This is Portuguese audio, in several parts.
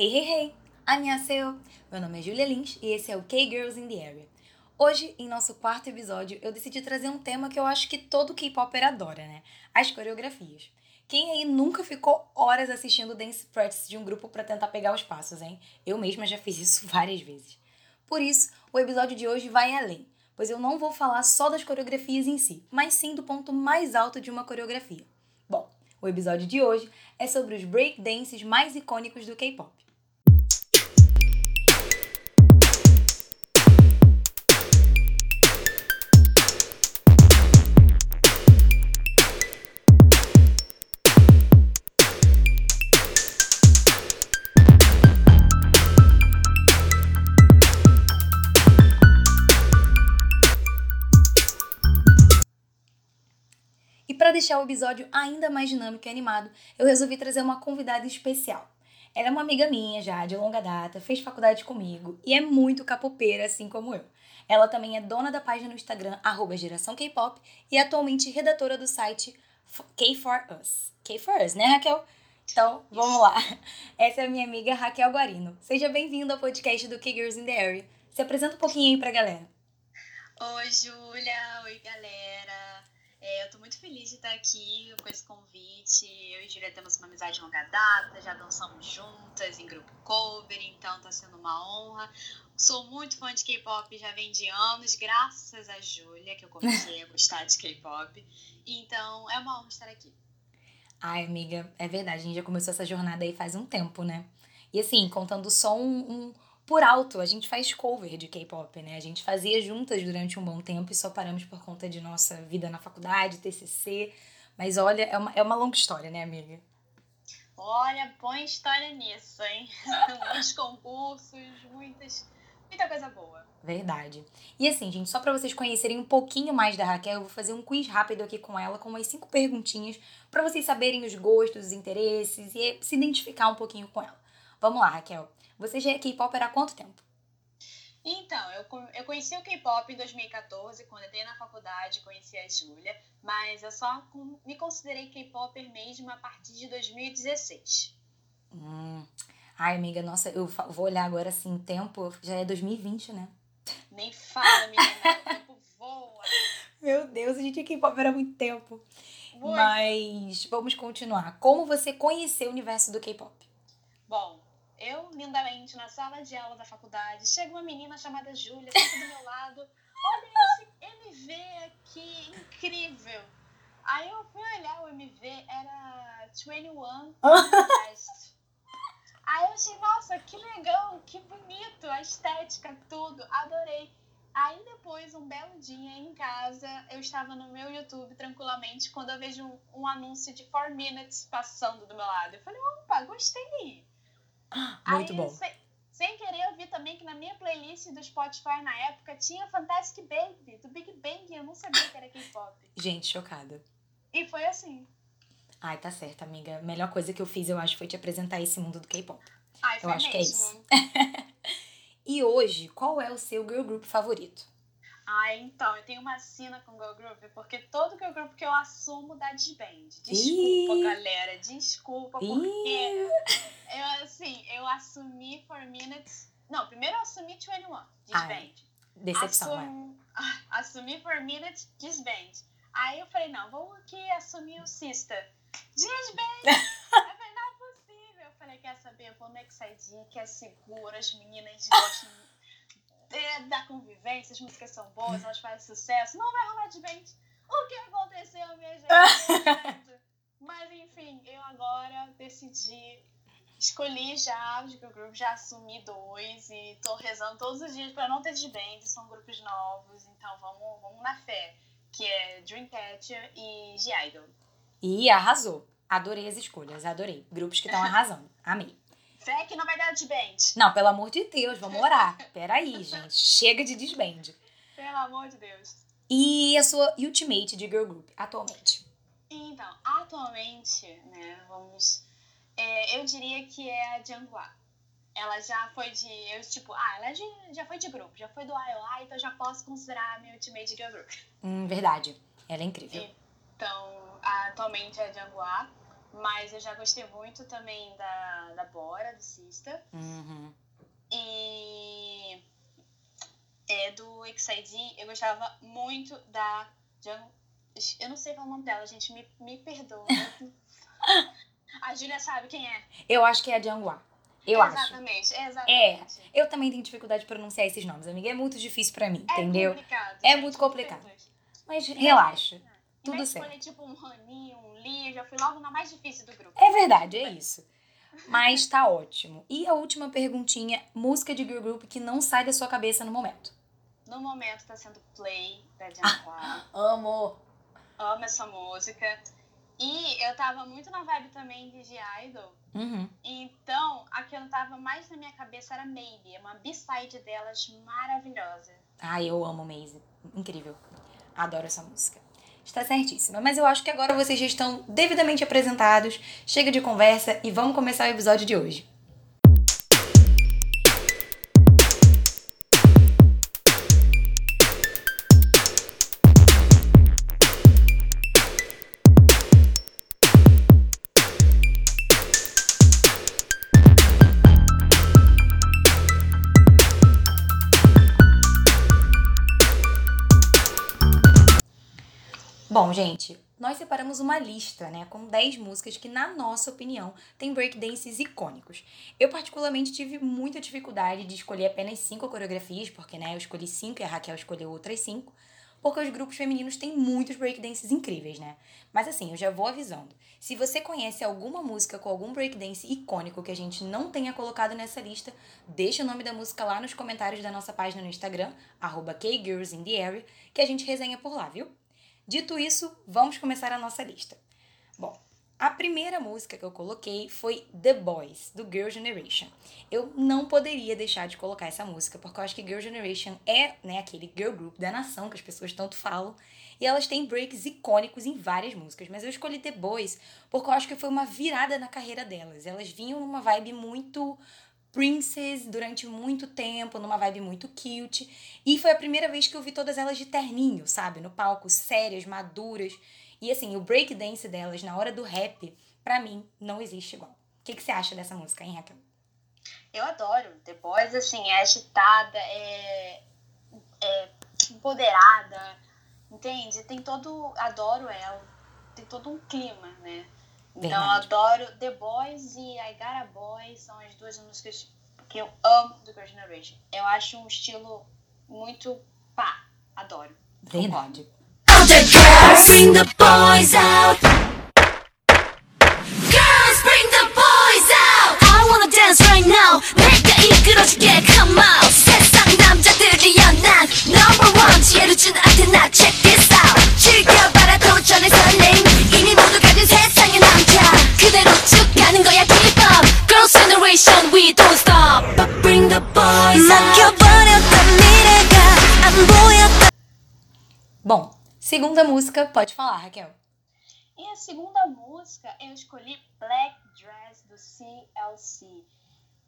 Hey, hey, hey! Annyeonghaseyo! Meu nome é Julia Lins e esse é o K-Girls in the Area. Hoje, em nosso quarto episódio, eu decidi trazer um tema que eu acho que todo K-Popper adora, né? As coreografias. Quem aí nunca ficou horas assistindo dance practice de um grupo para tentar pegar os passos, hein? Eu mesma já fiz isso várias vezes. Por isso, o episódio de hoje vai além, pois eu não vou falar só das coreografias em si, mas sim do ponto mais alto de uma coreografia. Bom, o episódio de hoje é sobre os breakdances mais icônicos do K-pop. Deixar o episódio ainda mais dinâmico e animado, eu resolvi trazer uma convidada especial. Ela é uma amiga minha já, de longa data, fez faculdade comigo e é muito capopeira, assim como eu. Ela também é dona da página no Instagram, arroba Geração K-Pop, e é atualmente redatora do site K4Us. K4Us, né, Raquel? Então, vamos lá. Essa é a minha amiga Raquel Guarino. Seja bem-vinda ao podcast do K-Girls in the Area. Se apresenta um pouquinho aí pra galera. Oi, Júlia. Oi, galera. É, eu tô muito feliz de estar aqui com esse convite. Eu e Júlia temos uma amizade de longa data, já dançamos juntas em grupo cover, então tá sendo uma honra. Sou muito fã de K-pop, já vem de anos, graças a Júlia, que eu comecei a gostar de K-pop. Então é uma honra estar aqui. Ai, amiga, é verdade, a gente já começou essa jornada aí faz um tempo, né? E assim, contando só um, um por alto, a gente faz cover de K-pop, né? A gente fazia juntas durante um bom tempo e só paramos por conta de nossa vida na faculdade, TCC. Mas olha, é uma, é uma longa história, né, amiga? Olha, põe história nisso, hein? Muitos concursos, muitas, muita coisa boa. Verdade. E assim, gente, só para vocês conhecerem um pouquinho mais da Raquel, eu vou fazer um quiz rápido aqui com ela, com umas cinco perguntinhas, para vocês saberem os gostos, os interesses e se identificar um pouquinho com ela. Vamos lá, Raquel. Você já é K-Popper há quanto tempo? Então, eu, eu conheci o K-pop em 2014, quando entrei na faculdade, conheci a Júlia, mas eu só me considerei K-Popper mesmo a partir de 2016. Hum. Ai, amiga, nossa, eu vou olhar agora assim, tempo, já é 2020, né? Nem fala, menina, o tempo voa. Meu Deus, a gente é K-Popper há muito tempo. Muito. Mas vamos continuar. Como você conheceu o universo do K-pop? Bom, eu, lindamente, na sala de aula da faculdade, chega uma menina chamada Júlia, senta do meu lado. Olha esse MV aqui, incrível. Aí eu fui olhar o MV, era 21 Best. Aí eu achei, nossa, que legal, que bonito, a estética, tudo, adorei. Aí depois, um belo dia em casa, eu estava no meu YouTube tranquilamente quando eu vejo um, um anúncio de 4 Minutes passando do meu lado. Eu falei, opa, gostei. Muito Aí, bom. Sem, sem querer, eu vi também que na minha playlist do Spotify na época tinha Fantastic Baby, do Big Bang. Eu não sabia que era K-pop. Gente, chocada. E foi assim. Ai, tá certo, amiga. A melhor coisa que eu fiz, eu acho, foi te apresentar esse mundo do K-pop. Ai, foi Eu acho mesmo. que é isso. E hoje, qual é o seu girl group favorito? Ah, então, eu tenho uma sina com Girl Group, porque todo Girl Group que eu assumo dá desband. Desculpa, Ih. galera, desculpa, porque eu, assim, eu assumi For Minutes... Não, primeiro eu assumi 21, desband. Decepção, é. Assum... Ah, Assumi For Minutes, desband. Aí eu falei, não, vamos aqui assumir o Sister. Desband! eu falei, não é possível. Eu falei, quer saber, eu vou no XID, que é seguro, as meninas gostam convivência, as músicas são boas, elas fazem sucesso, não vai rolar desband. O que aconteceu, minha gente? Mas enfim, eu agora decidi, escolhi já os groups, já assumi dois e tô rezando todos os dias pra não ter desband, são grupos novos, então vamos, vamos na fé, que é Dreamcatcher e G-Idol. E arrasou. Adorei as escolhas, adorei. Grupos que estão arrasando. Amei. Fé que não vai dar desband, Não, pelo amor de Deus, vamos orar. Peraí, gente. Chega de desband. pelo amor de Deus. E a sua ultimate de girl group, atualmente? Então, atualmente, né, vamos. é, eu diria que é a Janghua. Ela já foi de. Eu, tipo, ah, ela já, já foi de grupo, já foi do IOI, então já posso considerar a minha ultimate girl group. Hum, verdade. Ela é incrível. Então, atualmente é a Janghua, mas eu já gostei muito também da, da Bora, do Sista. Uhum. E é, do XID, eu gostava muito da Jung... Eu não sei qual é o nome dela, gente, me, me perdoa. a Júlia sabe quem é. Eu acho que é a Jianghua. Eu exatamente, acho. Exatamente, É, eu também tenho dificuldade de pronunciar esses nomes, amiga. É muito difícil pra mim, é entendeu? Complicado, É gente, muito complicado. Mas relaxa. Tudo certo. escolher tipo um Rani, um eu já fui logo na mais difícil do grupo. É verdade, é isso. Mas tá ótimo. E a última perguntinha: música de girl group que não sai da sua cabeça no momento. No momento tá sendo Play da Jianhua. Amo! Amo essa música. E eu tava muito na vibe também de G-Idol. Uhum. Então, a que eu tava mais na minha cabeça era Maybe, é uma B-side delas maravilhosa. Ai, eu amo Maisie. Incrível. Adoro essa música. Está certíssima. Mas eu acho que agora vocês já estão devidamente apresentados. Chega de conversa e vamos começar o episódio de hoje. Bom, gente, nós separamos uma lista, né, com 10 músicas que, na nossa opinião, tem breakdances icônicos. Eu, particularmente, tive muita dificuldade de escolher apenas 5 coreografias, porque, né, eu escolhi 5 e a Raquel escolheu outras 5, porque os grupos femininos têm muitos breakdances incríveis, né? Mas assim, eu já vou avisando. Se você conhece alguma música com algum breakdance icônico que a gente não tenha colocado nessa lista, deixa o nome da música lá nos comentários da nossa página no Instagram, arroba que a gente resenha por lá, viu? Dito isso, vamos começar a nossa lista. Bom, a primeira música que eu coloquei foi The Boys, do Girl Generation. Eu não poderia deixar de colocar essa música, porque eu acho que Girl Generation é né, aquele girl group da nação que as pessoas tanto falam. E elas têm breaks icônicos em várias músicas. Mas eu escolhi The Boys porque eu acho que foi uma virada na carreira delas. Elas vinham numa vibe muito princess durante muito tempo, numa vibe muito cute. E foi a primeira vez que eu vi todas elas de terninho, sabe? No palco, sérias, maduras. E assim, o breakdance delas na hora do rap, pra mim, não existe igual. O que, que você acha dessa música, hein, Raquel? Eu adoro. The Boys, assim, é agitada, é, é empoderada, entende? Tem todo. Adoro ela. Tem todo um clima, né? Então eu Verdade. adoro The Boys e I Got a Boy são as duas músicas que eu amo do Girl Generation. Eu acho um estilo muito pá, adoro. Verdade. All the girls, bring the boys out. Girls, bring the boys out. I wanna dance right now. 내가 이끌어줄게, come out. 세상 남자들이여 난 number one. 지혜를 준 아테나, check this Segunda música, pode falar, Raquel. E a segunda música eu escolhi Black Dress do CLC.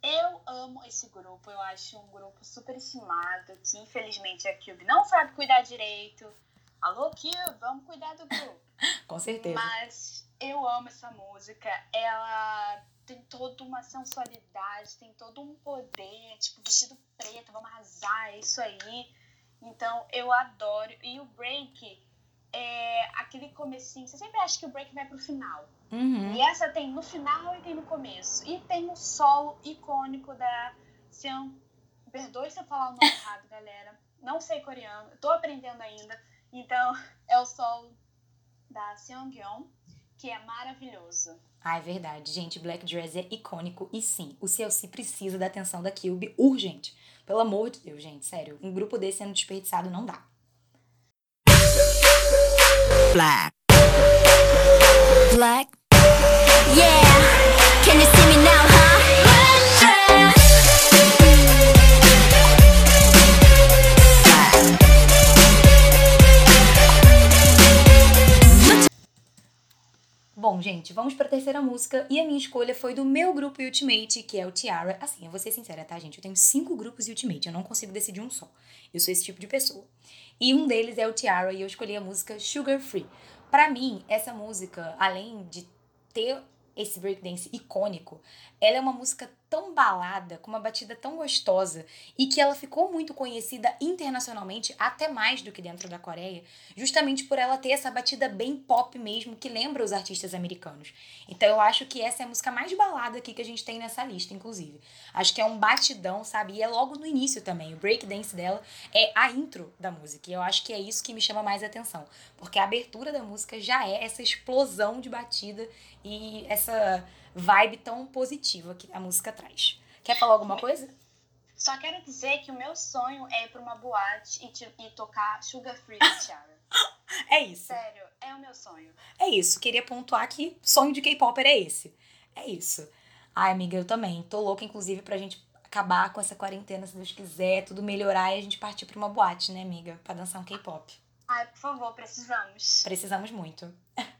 Eu amo esse grupo, eu acho um grupo super estimado, que infelizmente a Cube não sabe cuidar direito. Alô, Cube, vamos cuidar do grupo. Com certeza. Mas eu amo essa música. Ela tem toda uma sensualidade, tem todo um poder, tipo, vestido preto, vamos arrasar, é isso aí. Então eu adoro. E o break é aquele comecinho. Você sempre acha que o break vai pro final. Uhum. E essa tem no final e tem no começo. E tem o solo icônico da Seon. Perdoe se eu falar o nome errado, galera. Não sei coreano, tô aprendendo ainda. Então, é o solo da Seongyeon, que é maravilhoso. Ah, é verdade. Gente, Black Dress é icônico. E sim, o CLC precisa da atenção da Cube urgente. Pelo amor de Deus, gente, sério. Um grupo desse sendo desperdiçado não dá. Black. Black. Yeah. Can you see me now, huh? Bom, gente, vamos pra terceira música. E a minha escolha foi do meu grupo Ultimate, que é o Tiara. Assim, eu vou ser sincera, tá, gente? Eu tenho cinco grupos Ultimate, eu não consigo decidir um só. Eu sou esse tipo de pessoa. E um deles é o Tiara, e eu escolhi a música Sugar Free. Pra mim, essa música, além de ter esse breakdance icônico, ela é uma música tão balada, com uma batida tão gostosa e que ela ficou muito conhecida internacionalmente, até mais do que dentro da Coreia, justamente por ela ter essa batida bem pop mesmo, que lembra os artistas americanos. Então eu acho que essa é a música mais balada aqui que a gente tem nessa lista, inclusive. Acho que é um batidão, sabe? E é logo no início também. O breakdance dela é a intro da música. E eu acho que é isso que me chama mais atenção. Porque a abertura da música já é essa explosão de batida e essa vibe tão positiva que a música traz. Quer falar alguma coisa? Só quero dizer que o meu sonho é ir pra uma boate e, e tocar Sugar Free Tiara. é isso. Sério, é o meu sonho. É isso. Queria pontuar que sonho de K-Popper é esse. É isso. Ai, amiga, eu também. Tô louca, inclusive, pra gente acabar com essa quarentena, se Deus quiser, tudo melhorar e a gente partir pra uma boate, né, amiga? Pra dançar um K-pop. Ai, por favor, precisamos. Precisamos muito.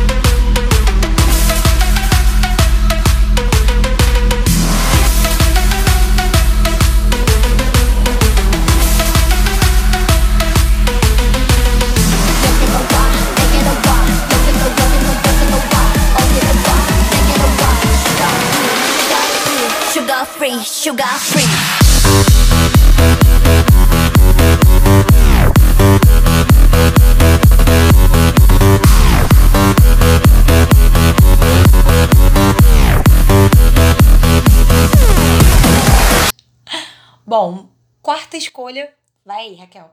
Bom, quarta escolha. Vai aí, Raquel.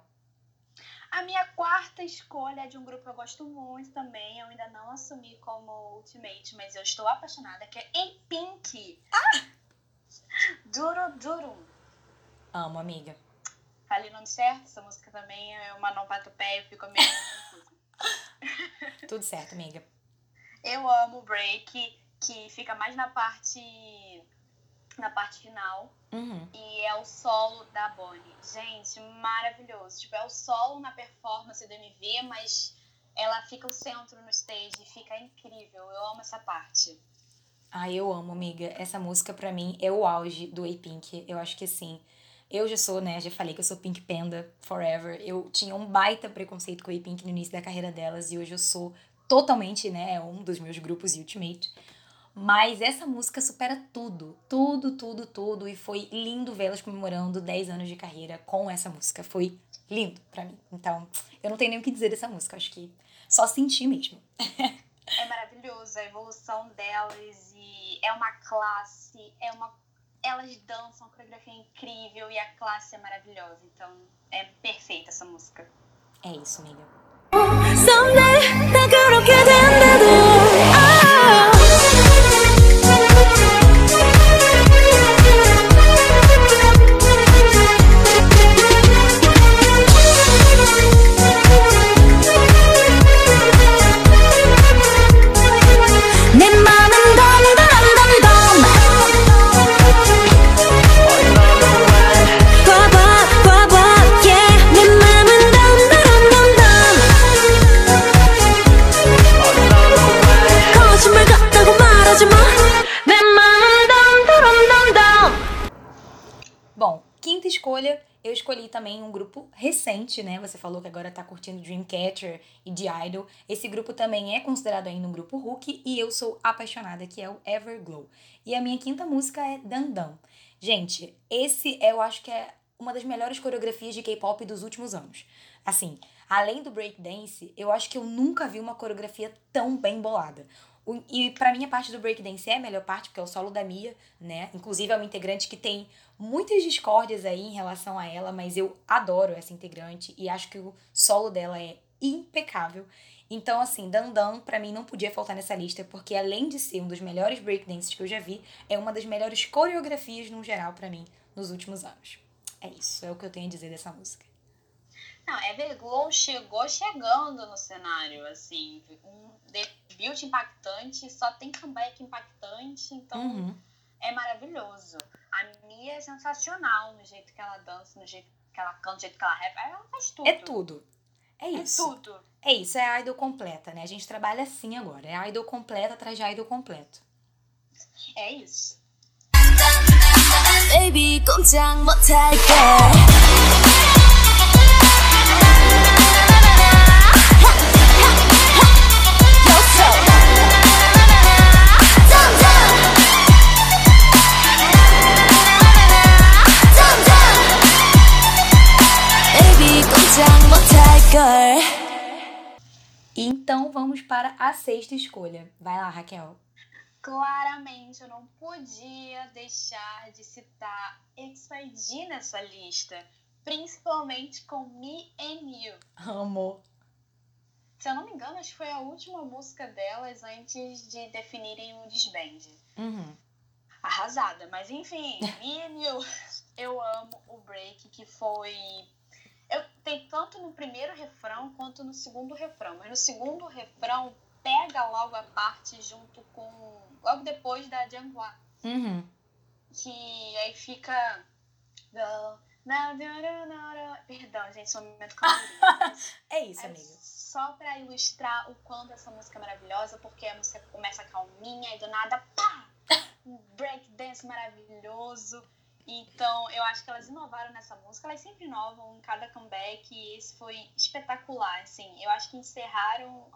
A minha quarta escolha é de um grupo que eu gosto muito também. Eu ainda não assumi como Ultimate, mas eu estou apaixonada, que é A-Pink. Ah! Duro Duro. Amo, amiga. Falei o nome certo? Essa música também é uma onomatopeia, eu fico meio. Tudo certo, amiga. Eu amo o break, que fica mais na parte na parte final. Uhum. E é o solo da Bonnie. Gente, maravilhoso. Tipo, é o solo na performance do MV, mas ela fica o centro no stage, fica incrível. Eu amo essa parte. Ai, eu amo, amiga. Essa música pra mim é o auge do A-Pink. Eu acho que assim, eu já sou, né, já falei que eu sou Pink Panda forever. Eu tinha um baita preconceito com a A-Pink no início da carreira delas e hoje eu sou totalmente, né, um dos meus grupos Ultimate. Mas essa música supera tudo, tudo, tudo, tudo. E foi lindo vê-las comemorando 10 anos de carreira com essa música. Foi lindo pra mim. Então, eu não tenho nem o que dizer dessa música. Acho que só senti mesmo. É maravilhoso a evolução delas e é uma classe, é uma elas dançam, a coreografia é incrível e a classe é maravilhosa. Então, é perfeita essa música. É isso, amiga. Someday agora tá curtindo Dreamcatcher e The Idol. Esse grupo também é considerado ainda um grupo Hulk e eu sou apaixonada, que é o Everglow. E a minha quinta música é Dandam. Gente, esse eu acho que é uma das melhores coreografias de K-pop dos últimos anos. Assim, além do breakdance, eu acho que eu nunca vi uma coreografia tão bem bolada. E pra mim a parte do breakdance é a melhor parte, porque é o solo da Mia, né? Inclusive é uma integrante que tem muitas discórdias aí em relação a ela, mas eu adoro essa integrante e acho que o solo dela é impecável. Então, assim, Dandan pra mim não podia faltar nessa lista, porque além de ser um dos melhores breakdances que eu já vi, é uma das melhores coreografias no geral pra mim nos últimos anos. É isso, é o que eu tenho a dizer dessa música. Não, Everglow chegou chegando no cenário, assim, um build impactante, só tem comeback impactante, então uhum. é maravilhoso. A Mia é sensacional no jeito que ela dança, no jeito que ela canta, no jeito que ela rap, ela faz tudo. É tudo. É isso. É tudo. É isso, é a idol completa, né? A gente trabalha assim agora, é a idol completa atrás de idol completo. É isso. Baby, Então vamos para a sexta escolha. Vai lá, Raquel. Claramente eu não podia deixar de citar XYD nessa lista. Principalmente com Me and You. Amo. Se eu não me engano, acho que foi a última música delas antes de definirem o disband. Uhum. Arrasada, mas enfim, Me and You. Eu amo o break que foi. Eu, tem tanto no primeiro refrão quanto no segundo refrão. Mas no segundo refrão, pega logo a parte junto com. Logo depois da Jangwa. Uhum. Que aí fica. Perdão, gente, é um momento. É isso, É amiga. só pra ilustrar o quanto essa música é maravilhosa, porque a música começa calminha e do nada, pá! Um breakdance maravilhoso. Então, eu acho que elas inovaram nessa música. Elas sempre inovam em cada comeback e esse foi espetacular, assim. Eu acho que encerraram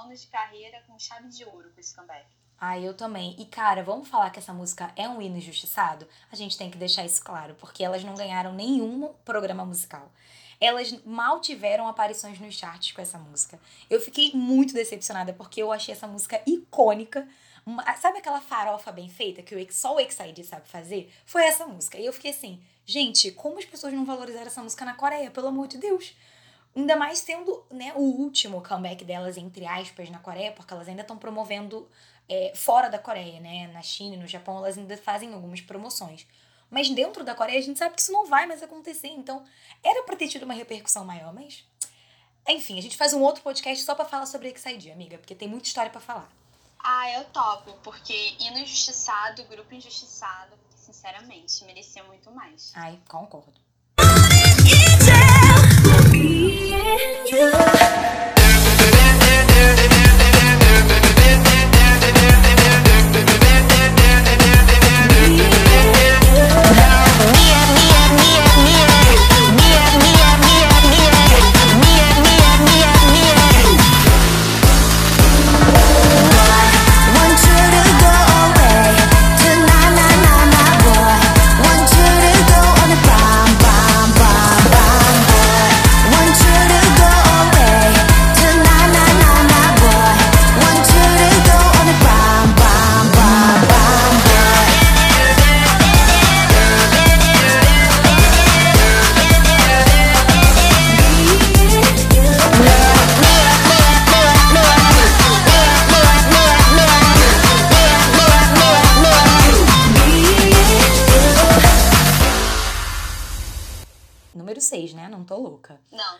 anos de carreira com chave de ouro com esse comeback. Ah, eu também. E, cara, vamos falar que essa música é um hino injustiçado? A gente tem que deixar isso claro, porque elas não ganharam nenhum programa musical. Elas mal tiveram aparições nos charts com essa música. Eu fiquei muito decepcionada, porque eu achei essa música icônica. Uma- sabe aquela farofa bem feita que o só o XID sabe fazer? Foi essa música. E eu fiquei assim, gente, como as pessoas não valorizaram essa música na Coreia? Pelo amor de Deus. Ainda mais sendo né, o último comeback delas, entre aspas, na Coreia, porque elas ainda estão promovendo é, fora da Coreia, né? Na China e no Japão, elas ainda fazem algumas promoções. Mas dentro da Coreia, a gente sabe que isso não vai mais acontecer. Então, era pra ter tido uma repercussão maior, mas. Enfim, a gente faz um outro podcast só pra falar sobre XID, amiga, porque tem muita história pra falar. Ah, eu topo, porque hino injustiçado, grupo injustiçado, sinceramente, merecia muito mais. Ai, concordo.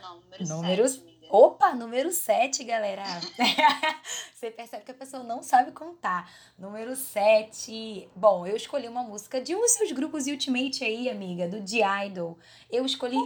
Não, número, Número- 7, amiga. Opa, número 7, galera. Você percebe que a pessoa não sabe contar. Número 7. Bom, eu escolhi uma música de um dos seus grupos Ultimate aí, amiga, do The Idol. Eu escolhi.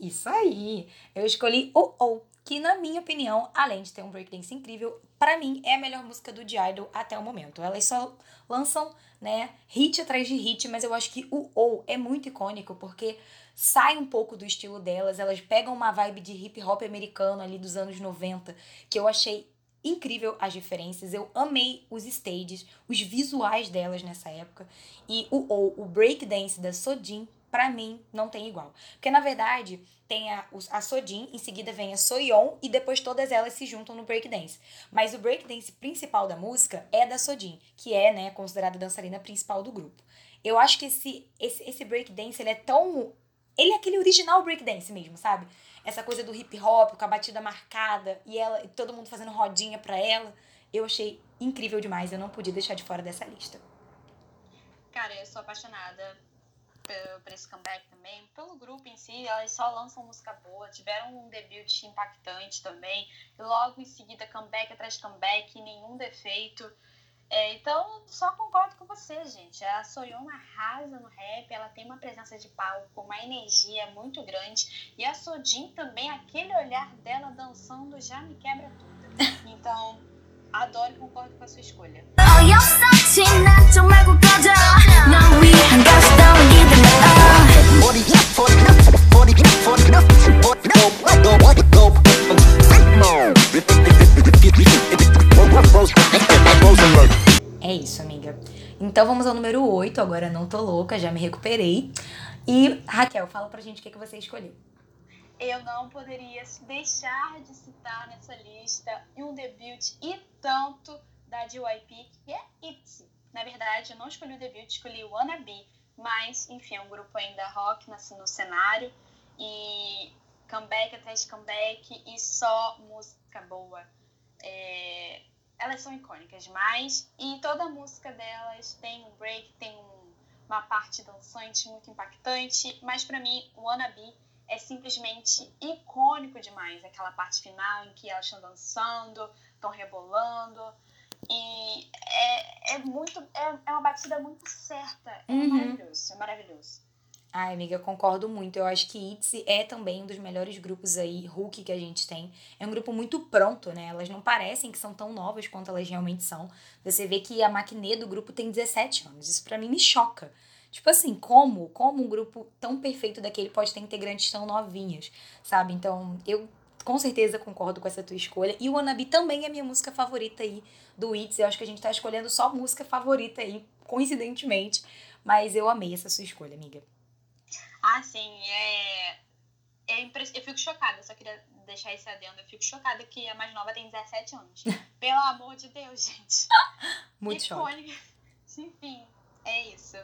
Isso aí. Eu escolhi O O, que na minha opinião, além de ter um breakdance incrível, pra mim é a melhor música do The Idol até o momento. Elas só lançam, né, hit atrás de hit, mas eu acho que o O é muito icônico porque sai um pouco do estilo delas, elas pegam uma vibe de hip hop americano ali dos anos 90, que eu achei incrível as diferenças. Eu amei os stages, os visuais delas nessa época. E o o, o breakdance da Sojin, pra mim, não tem igual. Porque na verdade, tem a, a Sojin, em seguida vem a Soyeon e depois todas elas se juntam no breakdance. Mas o breakdance principal da música é da Sojin, que é, né, considerada a dançarina principal do grupo. Eu acho que esse, esse, esse breakdance, ele é tão... Ele é aquele original breakdance mesmo, sabe? Essa coisa do hip hop, com a batida marcada e ela, e todo mundo fazendo rodinha pra ela. Eu achei incrível demais, eu não podia deixar de fora dessa lista. Cara, eu sou apaixonada por esse comeback também. Pelo grupo em si, elas só lançam música boa. Tiveram um debut impactante também. Logo em seguida, comeback atrás de comeback, nenhum defeito. É, então, só concordo com você, gente. A Soyeon arrasa no rap, ela tem uma presença de palco, uma energia muito grande. E a Sojin também, aquele olhar dela dançando já me quebra tudo. Então, adoro e concordo com a sua escolha. Oh, é isso, amiga. Então vamos ao número 8, agora não tô louca, já me recuperei. E Raquel, fala pra gente o que, que você escolheu. Eu não poderia deixar de citar nessa lista um debut e tanto da JYP, que é ITZY. Na verdade, eu não escolhi o debut, escolhi o Wannabe, mas, enfim, é um grupo ainda rock assim, no cenário. E comeback atrás de comeback e só música boa. É, elas são icônicas demais. E toda música delas tem um break, tem um, uma parte dançante muito impactante, mas para mim o Wannabe é simplesmente icônico demais, aquela parte final em que elas estão dançando, estão rebolando. E é, é muito é, é uma batida muito certa, é Uhum. maravilhoso, é maravilhoso. Ai, amiga, eu concordo muito. Eu acho que ITZY é também um dos melhores grupos aí, Hulk, que a gente tem. É um grupo muito pronto, né? Elas não parecem que são tão novas quanto elas realmente são. Você vê que a maquinê do grupo tem 17 anos. Isso pra mim me choca. Tipo assim, como? Como um grupo tão perfeito daquele pode ter integrantes tão novinhas, sabe? Então, eu com certeza concordo com essa tua escolha. E o Wannabe também é minha música favorita aí do ITZY. Eu acho que a gente tá escolhendo só música favorita aí, coincidentemente. Mas eu amei essa sua escolha, amiga. Ah, sim, é. é impre- Eu fico chocada, só queria deixar esse adendo. Eu fico chocada que a mais nova tem 17 anos. Pelo amor de Deus, gente. Muito. Icônica. Enfim, é isso.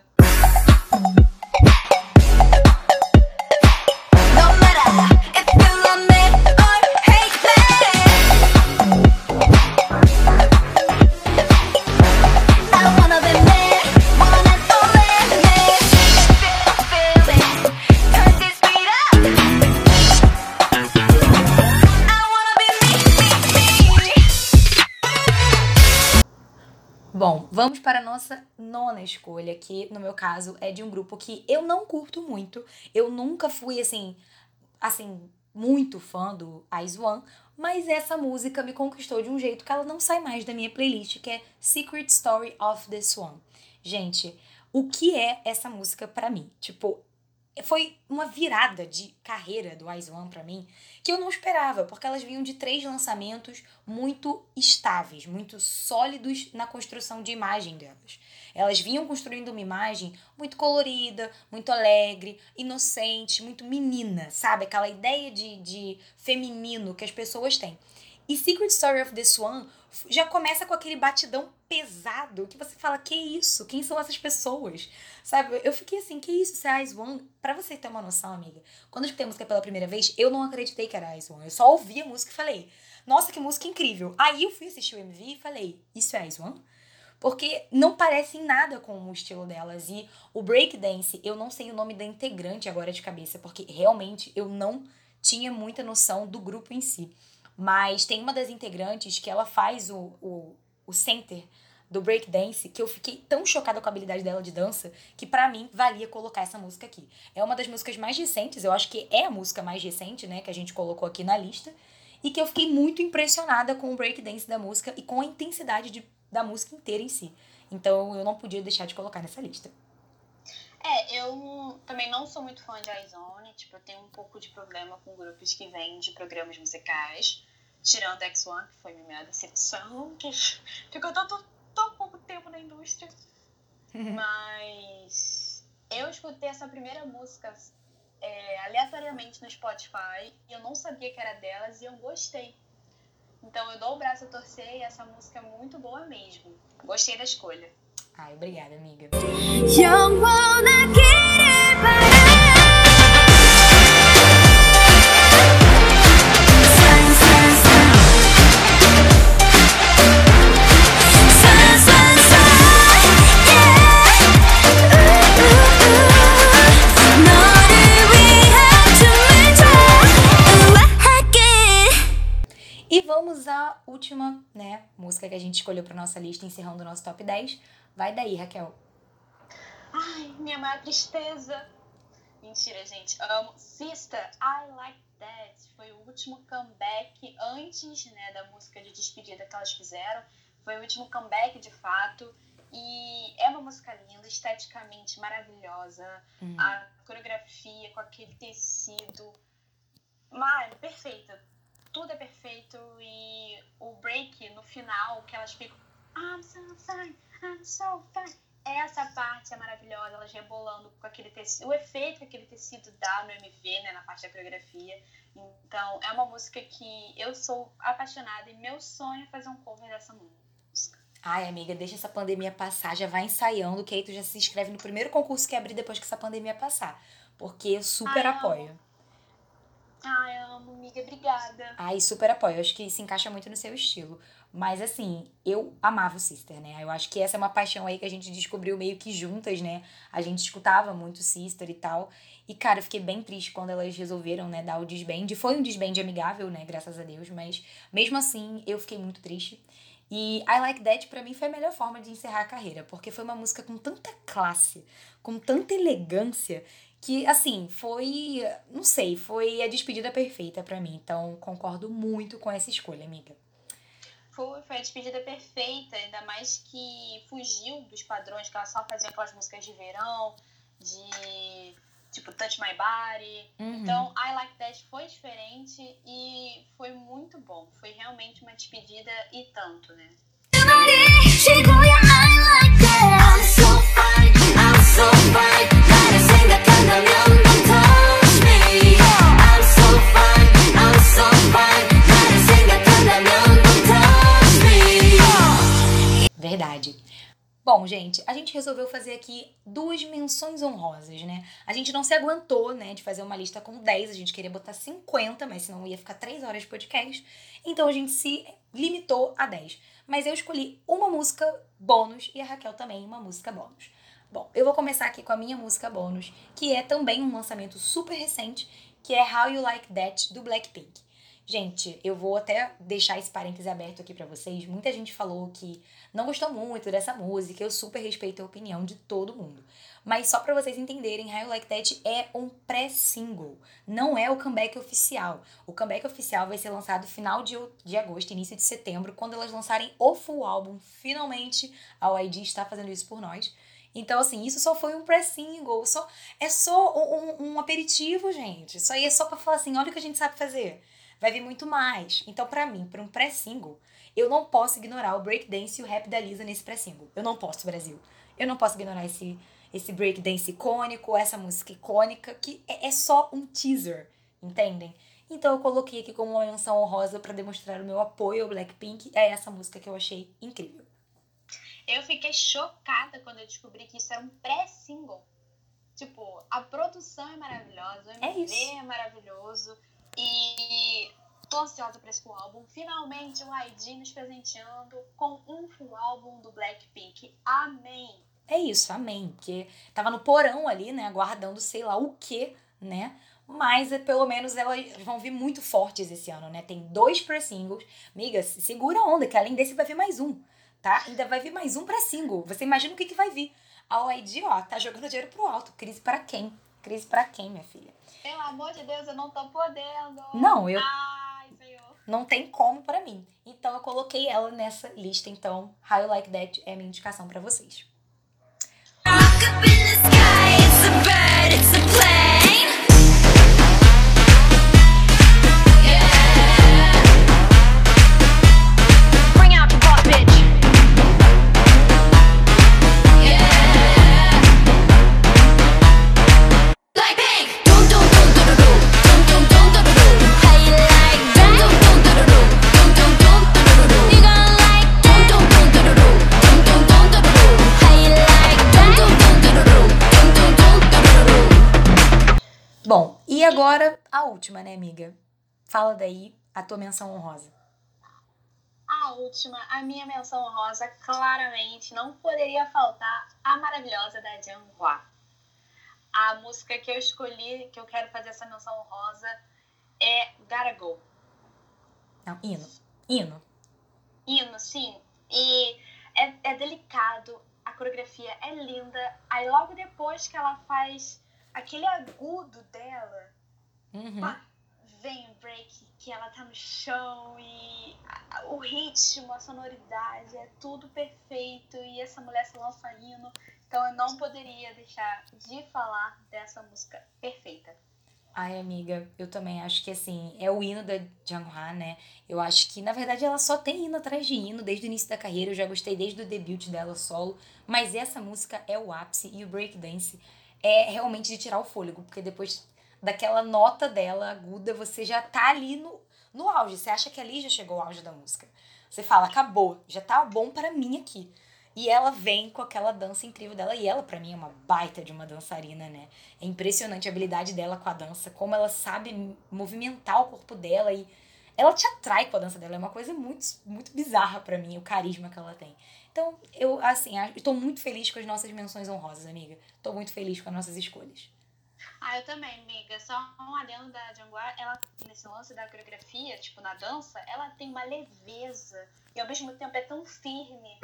Nossa nona escolha, que no meu caso é de um grupo que eu não curto muito. Eu nunca fui assim, assim, muito fã do Ice One, mas essa música me conquistou de um jeito que ela não sai mais da minha playlist, que é Secret Story of the Swan. Gente, o que é essa música pra mim? Tipo, foi uma virada de carreira do Ice One pra mim que eu não esperava, porque elas vinham de três lançamentos muito estáveis, muito sólidos na construção de imagem delas. Elas vinham construindo uma imagem muito colorida, muito alegre, inocente, muito menina, sabe? Aquela ideia de, de feminino que as pessoas têm. E Secret Story of the Swan já começa com aquele batidão pesado que você fala, que isso? Quem são essas pessoas? Sabe? Eu fiquei assim, que isso? Isso é Ice One? Pra você ter uma noção, amiga, quando eu escutei a música pela primeira vez, eu não acreditei que era Ice One. Eu só ouvi a música e falei, nossa, que música incrível. Aí eu fui assistir o MV e falei, isso é Ice One? Porque não parece em nada com o estilo delas. E o breakdance, eu não sei o nome da integrante agora de cabeça, porque realmente eu não tinha muita noção do grupo em si. Mas tem uma das integrantes que ela faz o, o, o center do breakdance que eu fiquei tão chocada com a habilidade dela de dança que pra mim valia colocar essa música aqui. É uma das músicas mais recentes, eu acho que é a música mais recente, né, que a gente colocou aqui na lista, e que eu fiquei muito impressionada com o breakdance da música e com a intensidade de, da música inteira em si. Então eu não podia deixar de colocar nessa lista. É, eu também não sou muito fã de iZone, tipo, eu tenho um pouco de problema com grupos que vêm de programas musicais, tirando X1, que foi minha decepção, que ficou tanto, tão pouco tempo na indústria. Mas eu escutei essa primeira música é, aleatoriamente no Spotify e eu não sabia que era delas e eu gostei. Então eu dou o braço a torcer e essa música é muito boa mesmo. Gostei da escolha. Ai, obrigada, amiga. E vamos à última, né, música que a gente escolheu para nossa lista, encerrando o nosso top 10, Vai daí, Raquel. Ai, minha maior tristeza. Mentira, gente. Amo. Sister, I Like That. Foi o último comeback antes né, da música de despedida que elas fizeram. Foi o último comeback de fato. E é uma música linda, esteticamente maravilhosa. Uhum. A coreografia com aquele tecido. Mano, perfeita. Tudo é perfeito. E o break no final, que elas ficam. I'm so fine, I'm so fine. Essa parte é maravilhosa, elas rebolando com aquele tecido, o efeito que aquele tecido dá no MV, né, na parte da coreografia. Então, é uma música que eu sou apaixonada e meu sonho é fazer um cover dessa música. Ai, amiga, deixa essa pandemia passar, já vai ensaiando, que aí tu já se inscreve no primeiro concurso que abrir depois que essa pandemia passar. Porque eu super Ai, apoio. Ai, amo, amiga, obrigada. Ai, super apoio. Acho que se encaixa muito no seu estilo. Mas assim, eu amava o Sister, né? Eu acho que essa é uma paixão aí que a gente descobriu meio que juntas, né? A gente escutava muito Sister e tal. E, cara, eu fiquei bem triste quando elas resolveram, né, dar o desband. Foi um desband amigável, né? Graças a Deus. Mas mesmo assim, eu fiquei muito triste. E I Like That, pra mim, foi a melhor forma de encerrar a carreira. Porque foi uma música com tanta classe, com tanta elegância, que, assim, foi. Não sei, foi a despedida perfeita pra mim. Então, concordo muito com essa escolha, amiga. Foi, foi a despedida perfeita, ainda mais que fugiu dos padrões que ela só fazia aquelas músicas de verão, de tipo Touch My Body. Uhum. Então, I Like That foi diferente e foi muito bom. Foi realmente uma despedida e tanto, né? Chegou e I like Gente, a gente resolveu fazer aqui duas menções honrosas, né? A gente não se aguentou, né, de fazer uma lista com 10, a gente queria botar 50, mas senão ia ficar 3 horas de podcast. Então a gente se limitou a 10. Mas eu escolhi uma música bônus e a Raquel também uma música bônus. Bom, eu vou começar aqui com a minha música bônus, que é também um lançamento super recente, que é How You Like That do Blackpink. Gente, eu vou até deixar esse parêntese aberto aqui pra vocês. Muita gente falou que não gostou muito dessa música. Eu super respeito a opinião de todo mundo. Mas só pra vocês entenderem, How Like That é um pré-single. Não é o comeback oficial. O comeback oficial vai ser lançado final de, de agosto, início de setembro, quando elas lançarem o full álbum. Finalmente, a YG está fazendo isso por nós. Então, assim, isso só foi um pré-single. Só, é só um, um, um aperitivo, gente. Isso aí é só pra falar assim, olha o que a gente sabe fazer vai vir muito mais. Então, pra mim, pra um pré-single, eu não posso ignorar o breakdance e o rap da Lisa nesse pré-single. Eu não posso, Brasil. Eu não posso ignorar esse, esse breakdance icônico, essa música icônica, que é, é só um teaser, entendem? Então eu coloquei aqui como uma menção honrosa pra demonstrar o meu apoio ao Blackpink a essa música que eu achei incrível. Eu fiquei chocada quando eu descobri que isso era um pré-single. Tipo, a produção é maravilhosa, o É MV isso. é maravilhoso. E tô ansiosa pra esse álbum. Finalmente o ID nos presenteando com um full álbum do Blackpink. Amém! É isso, amém. Porque tava no porão ali, né, aguardando sei lá o que, né? Mas é, pelo menos elas vão vir muito fortes esse ano, né? Tem dois pré-singles. Miga, se- segura a onda, que além desse vai vir mais um, tá? Ainda vai vir mais um pré-single. Você imagina o que, que vai vir. A OID, ó, tá jogando dinheiro pro alto. Crise para quem? Crise para quem, minha filha? Pelo amor de Deus, eu não tô podendo! Não, eu- Ai, Senhor! Não tem como pra mim. Então eu coloquei ela nessa lista. Então, How You Like That é a minha indicação pra vocês. Up in the sky, it's a bird, agora a última, né, amiga? Fala daí a tua menção honrosa. A última, a minha menção honrosa, claramente não poderia faltar a maravilhosa da Jianhua. A música que eu escolhi, que eu quero fazer essa menção honrosa, é Gotta Go. Não, hino. Hino. Hino, sim. E é, é delicado, a coreografia é linda. Aí logo depois que ela faz aquele agudo dela, Uhum. pá, vem o break, que ela tá no chão e o ritmo, a sonoridade, é tudo perfeito e essa mulher se lança hino. Então eu não poderia deixar de falar dessa música perfeita. Ai, amiga, eu também acho que assim, é o hino da Jungha, né? Eu acho que, na verdade, ela só tem hino atrás de hino desde o início da carreira. Eu já gostei desde o debut dela solo. Mas essa música é o ápice e o breakdance é realmente de tirar o fôlego, porque depois daquela nota dela aguda, você já tá ali no, no auge. Você acha que ali já chegou o auge da música. Você fala, acabou, já tá bom pra mim aqui. E ela vem com aquela dança incrível dela. E ela, pra mim, é uma baita de uma dançarina, né? É impressionante a habilidade dela com a dança, como ela sabe movimentar o corpo dela e ela te atrai com a dança dela. É uma coisa muito, muito bizarra pra mim, o carisma que ela tem. Então, eu, assim, tô muito feliz com as nossas menções honrosas, amiga. Tô muito feliz com as nossas escolhas. Ah, eu também, amiga. Só um adendo da Jungwar, ela, nesse lance da coreografia, tipo, na dança, ela tem uma leveza e ao mesmo tempo é tão firme.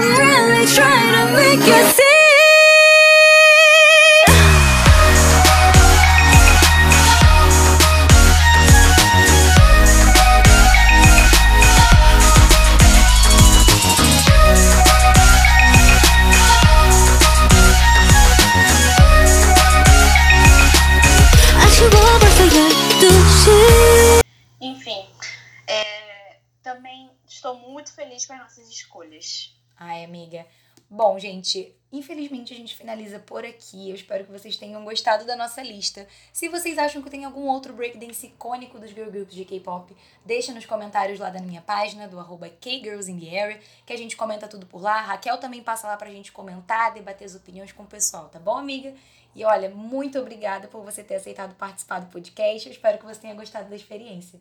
Nossas escolhas. Ai, amiga. Bom, gente, infelizmente a gente finaliza por aqui. Eu espero que vocês tenham gostado da nossa lista. Se vocês acham que tem algum outro breakdance icônico dos girl groups de K-pop, deixa nos comentários lá da minha página, do arroba KGirlsInTheArea, que a gente comenta tudo por lá. A Raquel também passa lá pra gente comentar, debater as opiniões com o pessoal, tá bom, amiga? E olha, muito obrigada por você ter aceitado participar do podcast. Eu espero que você tenha gostado da experiência.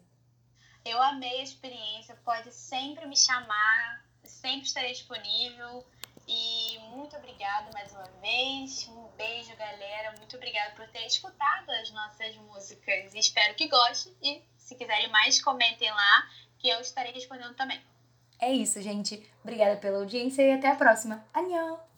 Eu amei a experiência, pode sempre me chamar, sempre estarei disponível. E muito obrigada mais uma vez. Um beijo, galera. Muito obrigada por ter escutado as nossas músicas. Espero que gostem. E se quiserem mais, comentem lá, que eu estarei respondendo também. É isso, gente. Obrigada pela audiência e até a próxima. Annyeong!